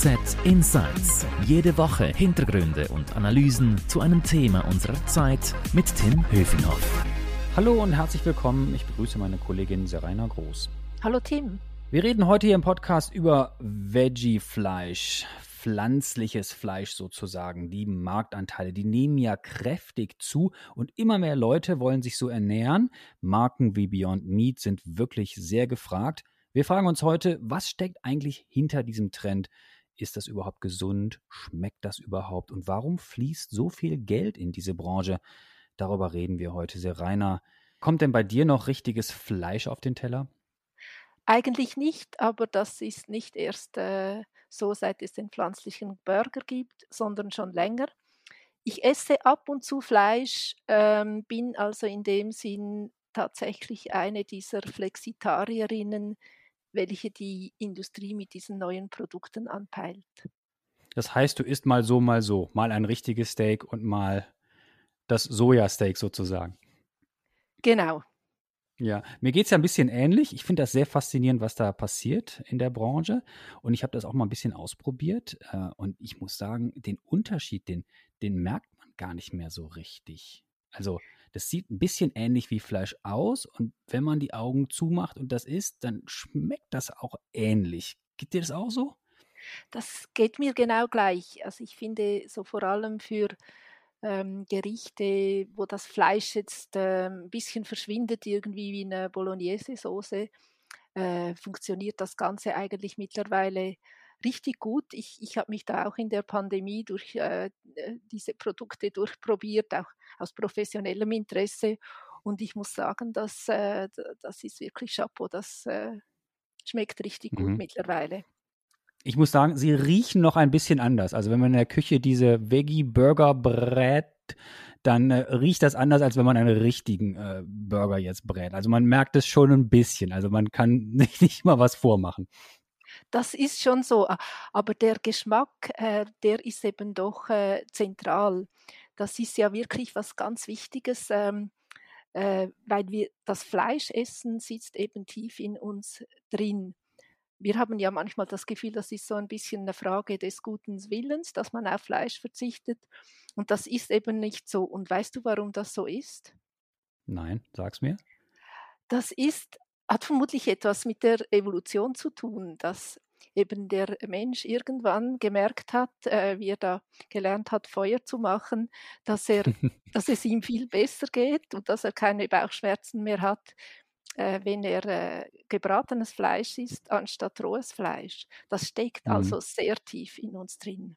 FAZ Insights. Jede Woche Hintergründe und Analysen zu einem Thema unserer Zeit mit Tim Höfinghoff. Hallo und herzlich willkommen. Ich begrüße meine Kollegin Serena Groß. Hallo Tim. Wir reden heute hier im Podcast über Veggie-Fleisch, pflanzliches Fleisch sozusagen. Die Marktanteile, die nehmen ja kräftig zu und immer mehr Leute wollen sich so ernähren. Marken wie Beyond Meat sind wirklich sehr gefragt. Wir fragen uns heute, was steckt eigentlich hinter diesem Trend? Ist das überhaupt gesund? Schmeckt das überhaupt? Und warum fließt so viel Geld in diese Branche? Darüber reden wir heute sehr reiner. Kommt denn bei dir noch richtiges Fleisch auf den Teller? Eigentlich nicht, aber das ist nicht erst äh, so, seit es den pflanzlichen Burger gibt, sondern schon länger. Ich esse ab und zu Fleisch, ähm, bin also in dem Sinn tatsächlich eine dieser Flexitarierinnen, welche die Industrie mit diesen neuen Produkten anpeilt. Das heißt, du isst mal so, mal so, mal ein richtiges Steak und mal das Sojasteak sozusagen. Genau. Ja, mir geht es ja ein bisschen ähnlich. Ich finde das sehr faszinierend, was da passiert in der Branche. Und ich habe das auch mal ein bisschen ausprobiert. Äh, und ich muss sagen, den Unterschied, den, den merkt man gar nicht mehr so richtig. Also, das sieht ein bisschen ähnlich wie Fleisch aus. Und wenn man die Augen zumacht und das isst, dann schmeckt das auch ähnlich. Geht dir das auch so? Das geht mir genau gleich. Also, ich finde so vor allem für ähm, Gerichte, wo das Fleisch jetzt äh, ein bisschen verschwindet, irgendwie wie eine Bolognese-Soße, äh, funktioniert das Ganze eigentlich mittlerweile richtig gut. Ich, ich habe mich da auch in der Pandemie durch äh, äh diese Produkte durchprobiert, auch aus professionellem Interesse. Und ich muss sagen, dass, äh, das ist wirklich Chapeau, das äh, schmeckt richtig gut mhm. mittlerweile. Ich muss sagen, sie riechen noch ein bisschen anders. Also wenn man in der Küche diese Veggie-Burger brät, dann äh, riecht das anders, als wenn man einen richtigen äh, Burger jetzt brät. Also man merkt es schon ein bisschen. Also man kann nicht, nicht mal was vormachen. Das ist schon so. Aber der Geschmack, äh, der ist eben doch äh, zentral. Das ist ja wirklich was ganz Wichtiges. Ähm, äh, weil wir das Fleisch essen, sitzt eben tief in uns drin wir haben ja manchmal das Gefühl, das ist so ein bisschen eine Frage des guten Willens, dass man auf Fleisch verzichtet. Und das ist eben nicht so. Und weißt du, warum das so ist? Nein, sag's mir. Das ist, hat vermutlich etwas mit der Evolution zu tun, dass eben der Mensch irgendwann gemerkt hat, äh, wie er da gelernt hat, Feuer zu machen, dass, er, dass es ihm viel besser geht und dass er keine Bauchschmerzen mehr hat, äh, wenn er äh, gebratenes Fleisch isst, anstatt rohes Fleisch. Das steckt mhm. also sehr tief in uns drin.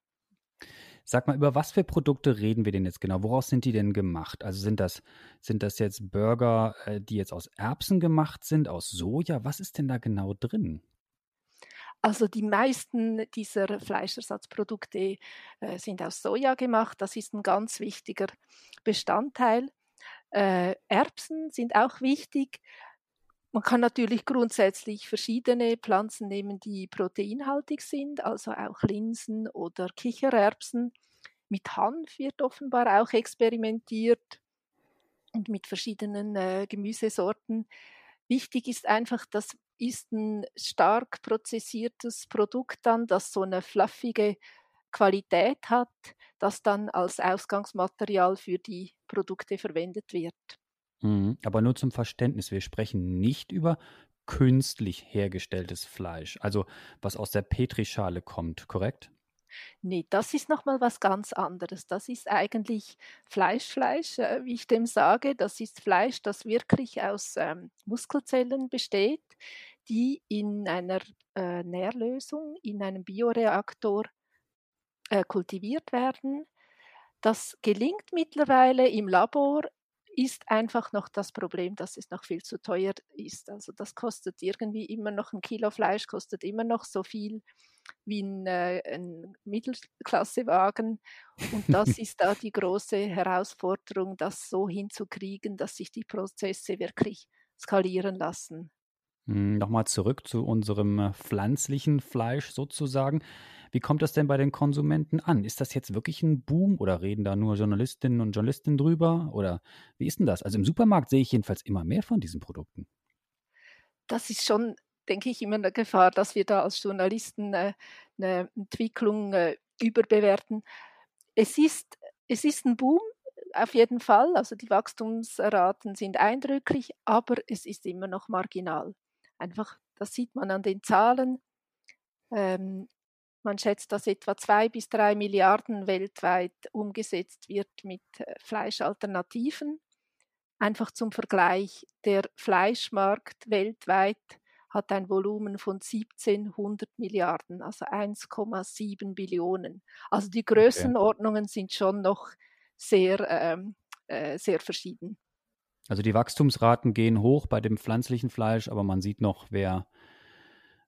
Sag mal, über was für Produkte reden wir denn jetzt genau? Woraus sind die denn gemacht? Also sind das, sind das jetzt Burger, äh, die jetzt aus Erbsen gemacht sind, aus Soja? Was ist denn da genau drin? Also die meisten dieser Fleischersatzprodukte äh, sind aus Soja gemacht. Das ist ein ganz wichtiger Bestandteil. Äh, Erbsen sind auch wichtig, man kann natürlich grundsätzlich verschiedene Pflanzen nehmen, die proteinhaltig sind, also auch Linsen oder Kichererbsen. Mit Hanf wird offenbar auch experimentiert und mit verschiedenen äh, Gemüsesorten. Wichtig ist einfach, das ist ein stark prozessiertes Produkt dann, das so eine fluffige Qualität hat, das dann als Ausgangsmaterial für die Produkte verwendet wird. Mhm. Aber nur zum Verständnis, wir sprechen nicht über künstlich hergestelltes Fleisch, also was aus der Petrischale kommt, korrekt? Nee, das ist nochmal was ganz anderes. Das ist eigentlich Fleischfleisch, äh, wie ich dem sage. Das ist Fleisch, das wirklich aus ähm, Muskelzellen besteht, die in einer äh, Nährlösung, in einem Bioreaktor äh, kultiviert werden. Das gelingt mittlerweile im Labor ist einfach noch das Problem, dass es noch viel zu teuer ist. Also das kostet irgendwie immer noch ein Kilo Fleisch, kostet immer noch so viel wie ein, äh, ein Mittelklassewagen. Und das ist da die große Herausforderung, das so hinzukriegen, dass sich die Prozesse wirklich skalieren lassen. Hm, Nochmal zurück zu unserem äh, pflanzlichen Fleisch sozusagen. Wie kommt das denn bei den Konsumenten an? Ist das jetzt wirklich ein Boom oder reden da nur Journalistinnen und Journalisten drüber? Oder wie ist denn das? Also im Supermarkt sehe ich jedenfalls immer mehr von diesen Produkten. Das ist schon denke ich, immer eine Gefahr, dass wir da als Journalisten äh, eine Entwicklung äh, überbewerten. Es ist, es ist ein Boom, auf jeden Fall. Also die Wachstumsraten sind eindrücklich, aber es ist immer noch marginal. Einfach, das sieht man an den Zahlen. Ähm, man schätzt, dass etwa zwei bis drei Milliarden weltweit umgesetzt wird mit äh, Fleischalternativen. Einfach zum Vergleich, der Fleischmarkt weltweit hat ein Volumen von 1700 Milliarden, also 1,7 Billionen. Also die Größenordnungen okay. sind schon noch sehr, ähm, äh, sehr verschieden. Also die Wachstumsraten gehen hoch bei dem pflanzlichen Fleisch, aber man sieht noch, wer,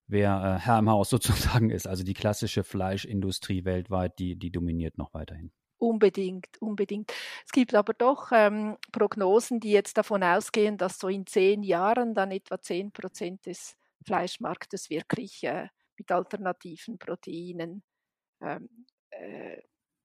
wer äh, Herr im Haus sozusagen ist. Also die klassische Fleischindustrie weltweit, die, die dominiert noch weiterhin. Unbedingt, unbedingt. Es gibt aber doch ähm, Prognosen, die jetzt davon ausgehen, dass so in zehn Jahren dann etwa zehn Prozent des Fleischmarktes wirklich äh, mit alternativen Proteinen, ähm, äh,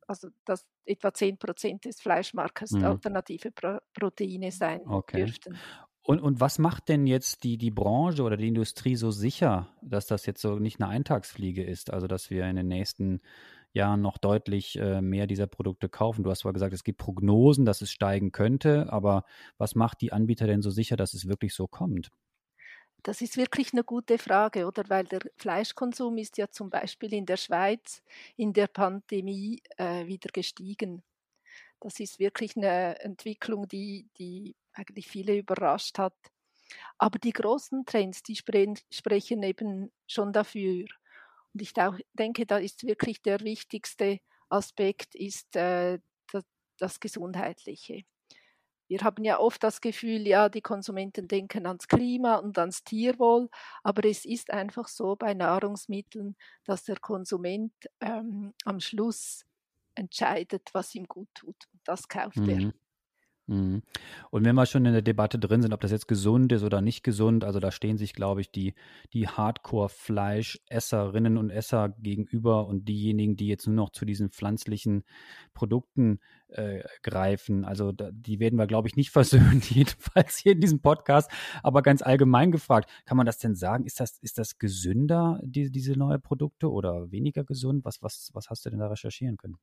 also dass etwa zehn Prozent des Fleischmarktes mhm. alternative Pro Proteine sein okay. dürften. Und, und was macht denn jetzt die, die Branche oder die Industrie so sicher, dass das jetzt so nicht eine Eintagsfliege ist? Also, dass wir in den nächsten Jahren noch deutlich äh, mehr dieser Produkte kaufen. Du hast zwar gesagt, es gibt Prognosen, dass es steigen könnte, aber was macht die Anbieter denn so sicher, dass es wirklich so kommt? Das ist wirklich eine gute Frage, oder? Weil der Fleischkonsum ist ja zum Beispiel in der Schweiz in der Pandemie äh, wieder gestiegen. Das ist wirklich eine Entwicklung, die, die eigentlich viele überrascht hat. Aber die großen Trends, die sprechen eben schon dafür. Und ich denke, da ist wirklich der wichtigste Aspekt ist äh, das, das Gesundheitliche. Wir haben ja oft das Gefühl, ja, die Konsumenten denken ans Klima und ans Tierwohl, aber es ist einfach so bei Nahrungsmitteln, dass der Konsument ähm, am Schluss entscheidet, was ihm gut tut. Und das kauft mhm. er. Mhm. Und wenn wir schon in der Debatte drin sind, ob das jetzt gesund ist oder nicht gesund, also da stehen sich, glaube ich, die, die Hardcore-Fleischesserinnen und Esser gegenüber und diejenigen, die jetzt nur noch zu diesen pflanzlichen Produkten äh, greifen. Also da, die werden wir, glaube ich, nicht versöhnen, jedenfalls hier in diesem Podcast. Aber ganz allgemein gefragt, kann man das denn sagen? Ist das, ist das gesünder, die, diese neuen Produkte oder weniger gesund? Was, was, was hast du denn da recherchieren können?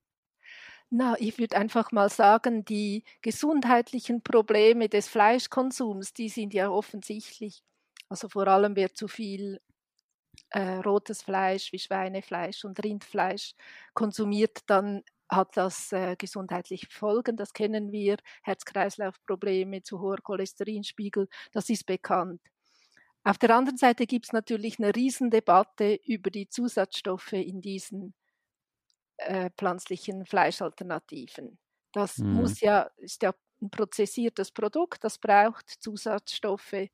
Na, ich würde einfach mal sagen, die gesundheitlichen Probleme des Fleischkonsums, die sind ja offensichtlich. Also vor allem wer zu viel äh, rotes Fleisch wie Schweinefleisch und Rindfleisch konsumiert, dann hat das äh, gesundheitliche Folgen. Das kennen wir. Herz-Kreislauf-Probleme, zu hoher Cholesterinspiegel, das ist bekannt. Auf der anderen Seite gibt es natürlich eine Riesendebatte über die Zusatzstoffe in diesen äh, pflanzlichen Fleischalternativen. Das mhm. muss ja, ist ja ein prozessiertes Produkt, das braucht Zusatzstoffe,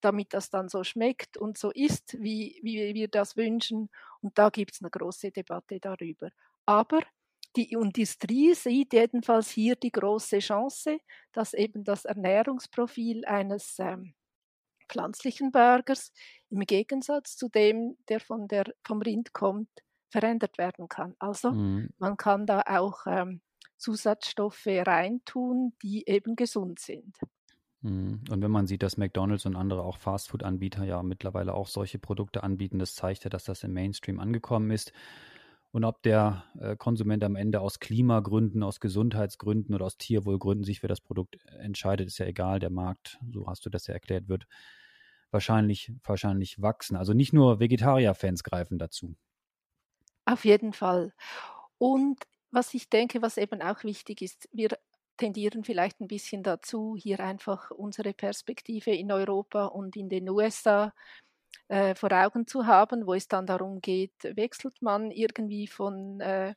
damit das dann so schmeckt und so ist, wie, wie wir das wünschen. Und da gibt es eine große Debatte darüber. Aber die Industrie sieht jedenfalls hier die große Chance, dass eben das Ernährungsprofil eines ähm, pflanzlichen Burgers im Gegensatz zu dem, der, von der vom Rind kommt, verändert werden kann. Also mhm. man kann da auch ähm, Zusatzstoffe reintun, die eben gesund sind. Mhm. Und wenn man sieht, dass McDonald's und andere auch Fastfood-Anbieter ja mittlerweile auch solche Produkte anbieten, das zeigt ja, dass das im Mainstream angekommen ist. Und ob der äh, Konsument am Ende aus Klimagründen, aus Gesundheitsgründen oder aus Tierwohlgründen sich für das Produkt entscheidet, ist ja egal. Der Markt, so hast du das ja erklärt, wird wahrscheinlich, wahrscheinlich wachsen. Also nicht nur Vegetarier-Fans greifen dazu. Auf jeden Fall. Und was ich denke, was eben auch wichtig ist, wir tendieren vielleicht ein bisschen dazu, hier einfach unsere Perspektive in Europa und in den USA äh, vor Augen zu haben, wo es dann darum geht, wechselt man irgendwie von, äh,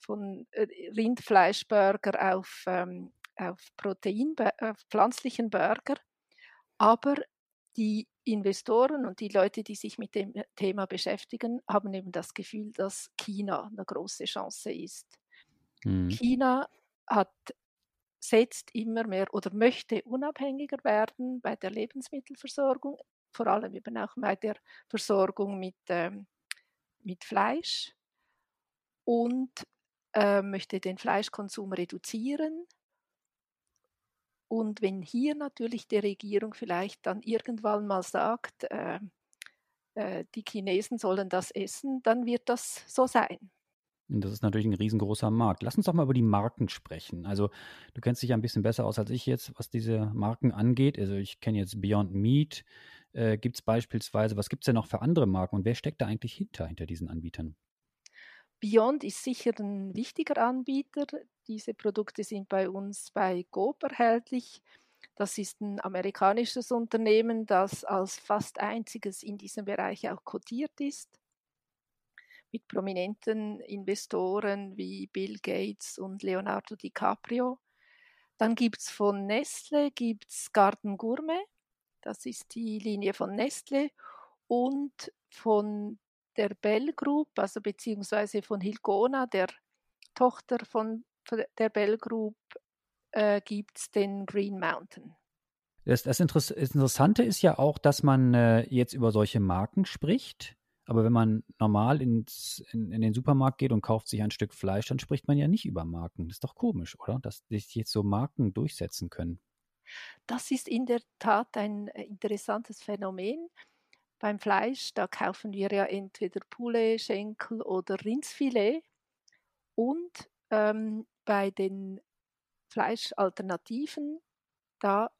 von äh, Rindfleischburger auf, ähm, auf Protein, auf pflanzlichen Burger. Aber die Investoren und die Leute, die sich mit dem Thema beschäftigen, haben eben das Gefühl, dass China eine große Chance ist. Mhm. China hat, setzt immer mehr oder möchte unabhängiger werden bei der Lebensmittelversorgung, vor allem eben auch bei der Versorgung mit, ähm, mit Fleisch und äh, möchte den Fleischkonsum reduzieren und wenn hier natürlich die Regierung vielleicht dann irgendwann mal sagt, äh, äh, die Chinesen sollen das essen, dann wird das so sein. Das ist natürlich ein riesengroßer Markt. Lass uns doch mal über die Marken sprechen. Also du kennst dich ja ein bisschen besser aus als ich jetzt, was diese Marken angeht. Also ich kenne jetzt Beyond Meat. Äh, gibt es beispielsweise, was gibt es denn noch für andere Marken und wer steckt da eigentlich hinter, hinter diesen Anbietern? Beyond ist sicher ein wichtiger Anbieter. Diese Produkte sind bei uns bei Coop erhältlich. Das ist ein amerikanisches Unternehmen, das als fast einziges in diesem Bereich auch kotiert ist, mit prominenten Investoren wie Bill Gates und Leonardo DiCaprio. Dann gibt es von Nestle gibt's Garden Gourmet, das ist die Linie von Nestle, und von der Bell Group, also beziehungsweise von Hilgona, der Tochter von der Bell Group, äh, gibt es den Green Mountain. Das, das, Interessante ist ja auch, dass man äh, jetzt über solche Marken spricht. Aber wenn man normal ins, in, in, den Supermarkt geht und kauft sich ein Stück Fleisch, dann spricht man ja nicht über Marken. Das ist doch komisch, oder? Dass sich jetzt so Marken durchsetzen können. Das ist in der Tat ein äh, interessantes Phänomen beim Fleisch, da kaufen wir ja entweder Poulet, Schenkel oder Rindsfilet. Und ähm, bei den Fleischalternativen, da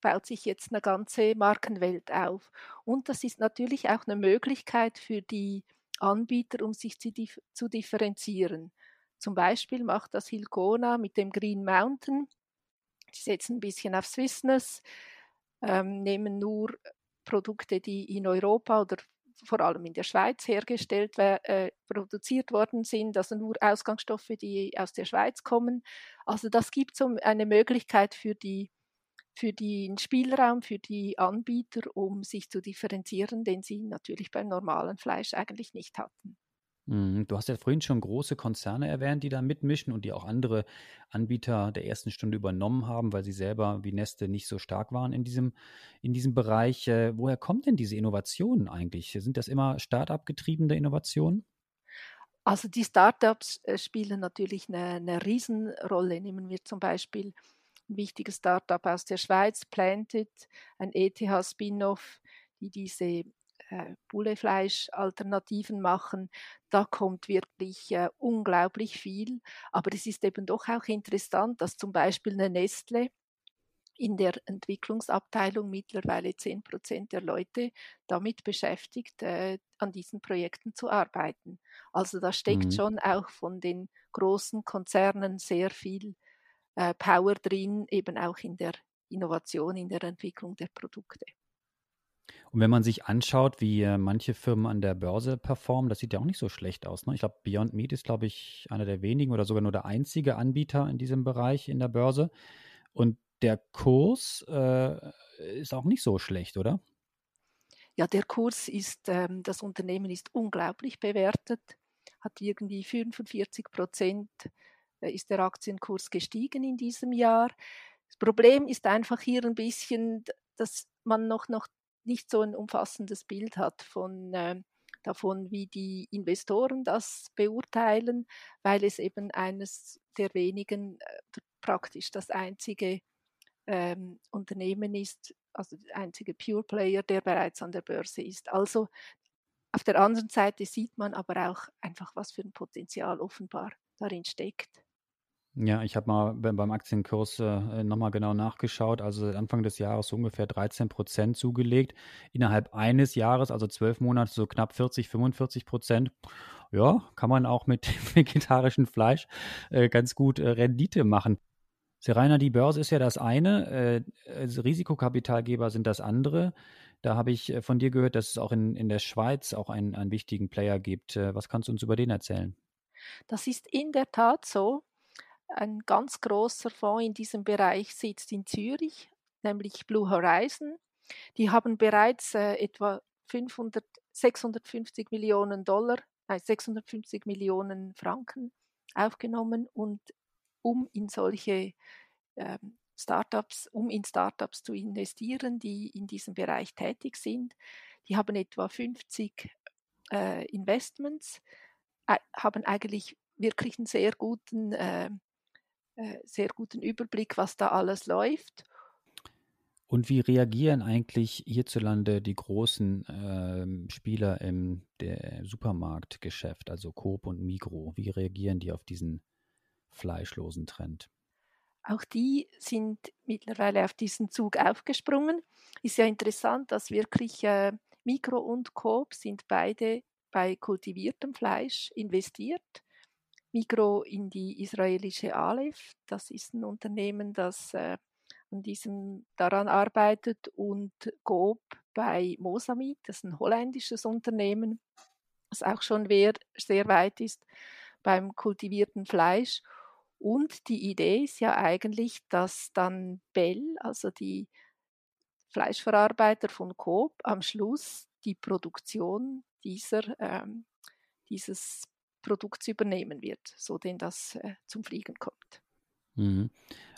baut sich jetzt eine ganze Markenwelt auf. Und das ist natürlich auch eine Möglichkeit für die Anbieter, um sich zu, dif zu differenzieren. Zum Beispiel macht das Hilgona mit dem Green Mountain. Sie setzen ein bisschen auf Swissness, ähm, nehmen nur Produkte, die in Europa oder vor allem in der Schweiz hergestellt, äh, produziert worden sind, also nur Ausgangsstoffe, die aus der Schweiz kommen. Also das gibt so eine Möglichkeit für, die, für den Spielraum, für die Anbieter, um sich zu differenzieren, den sie natürlich beim normalen Fleisch eigentlich nicht hatten. Mhm. Du hast ja vorhin schon große Konzerne erwähnt, die da mitmischen und die auch andere Anbieter der ersten Stunde übernommen haben, weil sie selber wie Neste nicht so stark waren in diesem, in diesem Bereich. Äh, woher kommen denn diese Innovationen eigentlich? Sind das immer Start-up-getriebene Innovationen? Also die Startups äh, spielen natürlich eine, eine Riesenrolle. Nehmen wir zum Beispiel ein wichtiges Startup aus der Schweiz, Planted, ein ETH-Spin-off, die diese äh, Bullefleisch-Alternativen machen, da kommt wirklich äh, unglaublich viel. Aber es ist eben doch auch interessant, dass zum Beispiel eine Nestle in der Entwicklungsabteilung mittlerweile 10 Prozent der Leute damit beschäftigt, äh, an diesen Projekten zu arbeiten. Also da steckt mhm. schon auch von den großen Konzernen sehr viel äh, Power drin, eben auch in der Innovation, in der Entwicklung der Produkte. Und wenn man sich anschaut, wie äh, manche Firmen an der Börse performen, das sieht ja auch nicht so schlecht aus. Ne? Ich glaube, Beyond Meat ist, glaube ich, einer der wenigen oder sogar nur der einzige Anbieter in diesem Bereich in der Börse. Und der Kurs äh, ist auch nicht so schlecht, oder? Ja, der Kurs ist, ähm, das Unternehmen ist unglaublich bewertet, hat irgendwie 45 Prozent äh, ist der Aktienkurs gestiegen in diesem Jahr. Das Problem ist einfach hier ein bisschen, dass man noch, noch nicht so ein umfassendes Bild hat von äh, davon, wie die Investoren das beurteilen, weil es eben eines der wenigen äh, praktisch das einzige ähm, Unternehmen ist, also der einzige Pure Player, der bereits an der Börse ist. Also auf der anderen Seite sieht man aber auch einfach, was für ein Potenzial offenbar darin steckt. Ja, ich habe mal beim Aktienkurs äh, nochmal genau nachgeschaut. Also seit Anfang des Jahres so ungefähr 13 Prozent zugelegt. Innerhalb eines Jahres, also zwölf Monate, so knapp 40, 45 Prozent. Ja, kann man auch mit vegetarischem Fleisch äh, ganz gut äh, Rendite machen. Serena, die Börse ist ja das eine, äh, also Risikokapitalgeber sind das andere. Da habe ich äh, von dir gehört, dass es auch in, in der Schweiz auch einen, einen wichtigen Player gibt. Äh, was kannst du uns über den erzählen? Das ist in der Tat so. Ein ganz großer Fonds in diesem Bereich sitzt in Zürich, nämlich Blue Horizon. Die haben bereits äh, etwa 500, 650 Millionen Dollar, nein, 650 Millionen Franken aufgenommen und um in solche ähm, Startups, um in Startups zu investieren, die in diesem Bereich tätig sind. Die haben etwa 50 äh, Investments, äh, haben eigentlich wirklich einen sehr guten äh, sehr guten Überblick, was da alles läuft. Und wie reagieren eigentlich hierzulande die großen äh, Spieler im Supermarktgeschäft, also Coop und Migro? Wie reagieren die auf diesen fleischlosen Trend? Auch die sind mittlerweile auf diesen Zug aufgesprungen. Ist ja interessant, dass wirklich äh, Mikro und Coop sind beide bei kultiviertem Fleisch investiert. Mikro in die israelische Aleph, das ist ein Unternehmen, das äh, an diesem daran arbeitet und Coop bei Mosamid, das ist ein holländisches Unternehmen, das auch schon sehr weit ist beim kultivierten Fleisch. Und die Idee ist ja eigentlich, dass dann Bell, also die Fleischverarbeiter von Coop, am Schluss die Produktion dieser, ähm, dieses Produkts übernehmen wird, so denn das äh, zum Fliegen kommt. Mhm.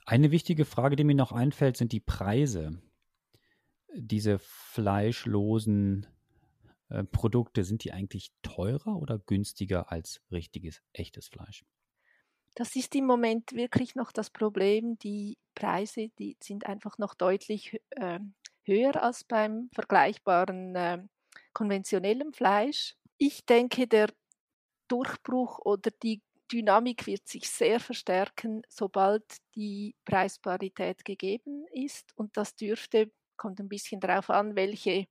Eine wichtige Frage, die mir noch einfällt, sind die Preise. Diese fleischlosen äh, Produkte, sind die eigentlich teurer oder günstiger als richtiges, echtes Fleisch? Das ist im Moment wirklich noch das Problem. Die Preise, die sind einfach noch deutlich äh, höher als beim vergleichbaren äh, konventionellen Fleisch. Ich denke, der Durchbruch oder die Dynamik wird sich sehr verstärken, sobald die Preisparität gegeben ist. Und das dürfte, kommt ein bisschen darauf an, welche,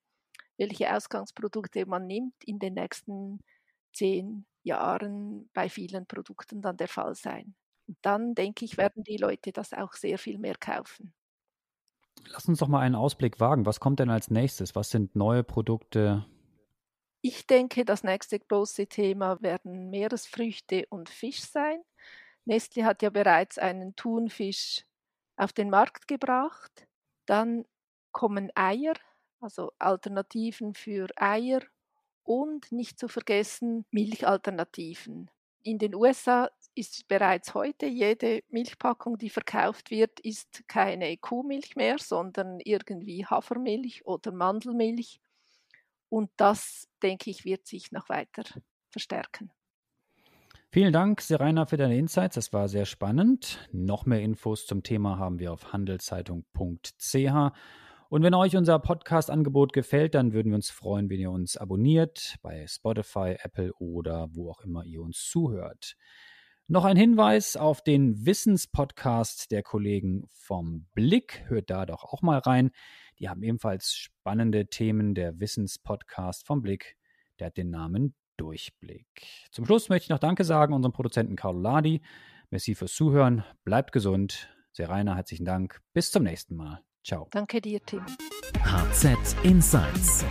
welche Ausgangsprodukte man nimmt, in den nächsten zehn Jahren bei vielen Produkten dann der Fall sein. Und dann, denke ich, werden die Leute das auch sehr viel mehr kaufen. Lass uns doch mal einen Ausblick wagen. Was kommt denn als nächstes? Was sind neue Produkte? Ich denke, das nächste große Thema werden Meeresfrüchte und Fisch sein. Nestle hat ja bereits einen Thunfisch auf den Markt gebracht. Dann kommen Eier, also Alternativen für Eier und nicht zu vergessen Milchalternativen. In den USA ist bereits heute jede Milchpackung, die verkauft wird, ist keine Kuhmilch mehr, sondern irgendwie Hafermilch oder Mandelmilch. Und das, denke ich, wird sich noch weiter verstärken. Vielen Dank, Serena, für deine Insights. Das war sehr spannend. Noch mehr Infos zum Thema haben wir auf handelszeitung.ch. Und wenn euch unser Podcast-Angebot gefällt, dann würden wir uns freuen, wenn ihr uns abonniert bei Spotify, Apple oder wo auch immer ihr uns zuhört. Noch ein Hinweis auf den Wissenspodcast der Kollegen vom Blick. Hört da doch auch mal rein. Die haben ebenfalls spannende Themen. Der Wissenspodcast vom Blick, der hat den Namen Durchblick. Zum Schluss möchte ich noch Danke sagen unserem Produzenten Carlo Ladi. Merci fürs Zuhören. Bleibt gesund. Sehr reiner, herzlichen Dank. Bis zum nächsten Mal. Ciao. Danke dir, Tim. HZ Insights.